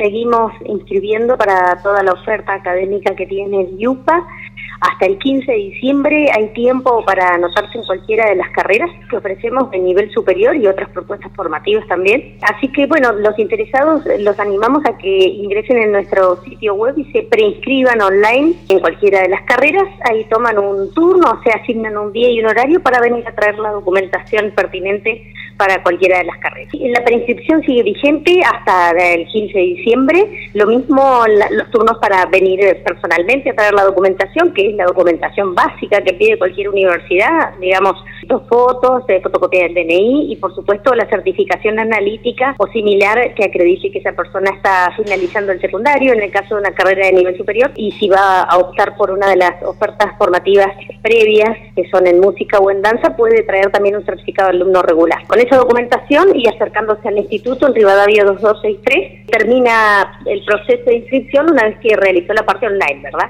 seguimos inscribiendo para toda la oferta académica que tiene el IUPA. Hasta el 15 de diciembre hay tiempo para anotarse en cualquiera de las carreras que ofrecemos de nivel superior y otras propuestas formativas también. Así que bueno, los interesados los animamos a que ingresen en nuestro sitio web y se preinscriban online en cualquiera de las carreras. Ahí toman un turno, o se asignan un día y un horario para venir a traer la documentación pertinente para cualquiera de las carreras. La preinscripción sigue vigente hasta el 15 de diciembre. Lo mismo los turnos para venir personalmente a traer la documentación, que es la documentación básica que pide cualquier universidad, digamos, fotos, de fotocopia del DNI y por supuesto la certificación analítica o similar que acredite que esa persona está finalizando el secundario, en el caso de una carrera de nivel superior, y si va a optar por una de las ofertas formativas previas, que son en música o en danza, puede traer también un certificado de alumno regular. Con esa documentación y acercándose al instituto en Rivadavia 2263, termina el proceso de inscripción una vez que realizó la parte online, ¿verdad?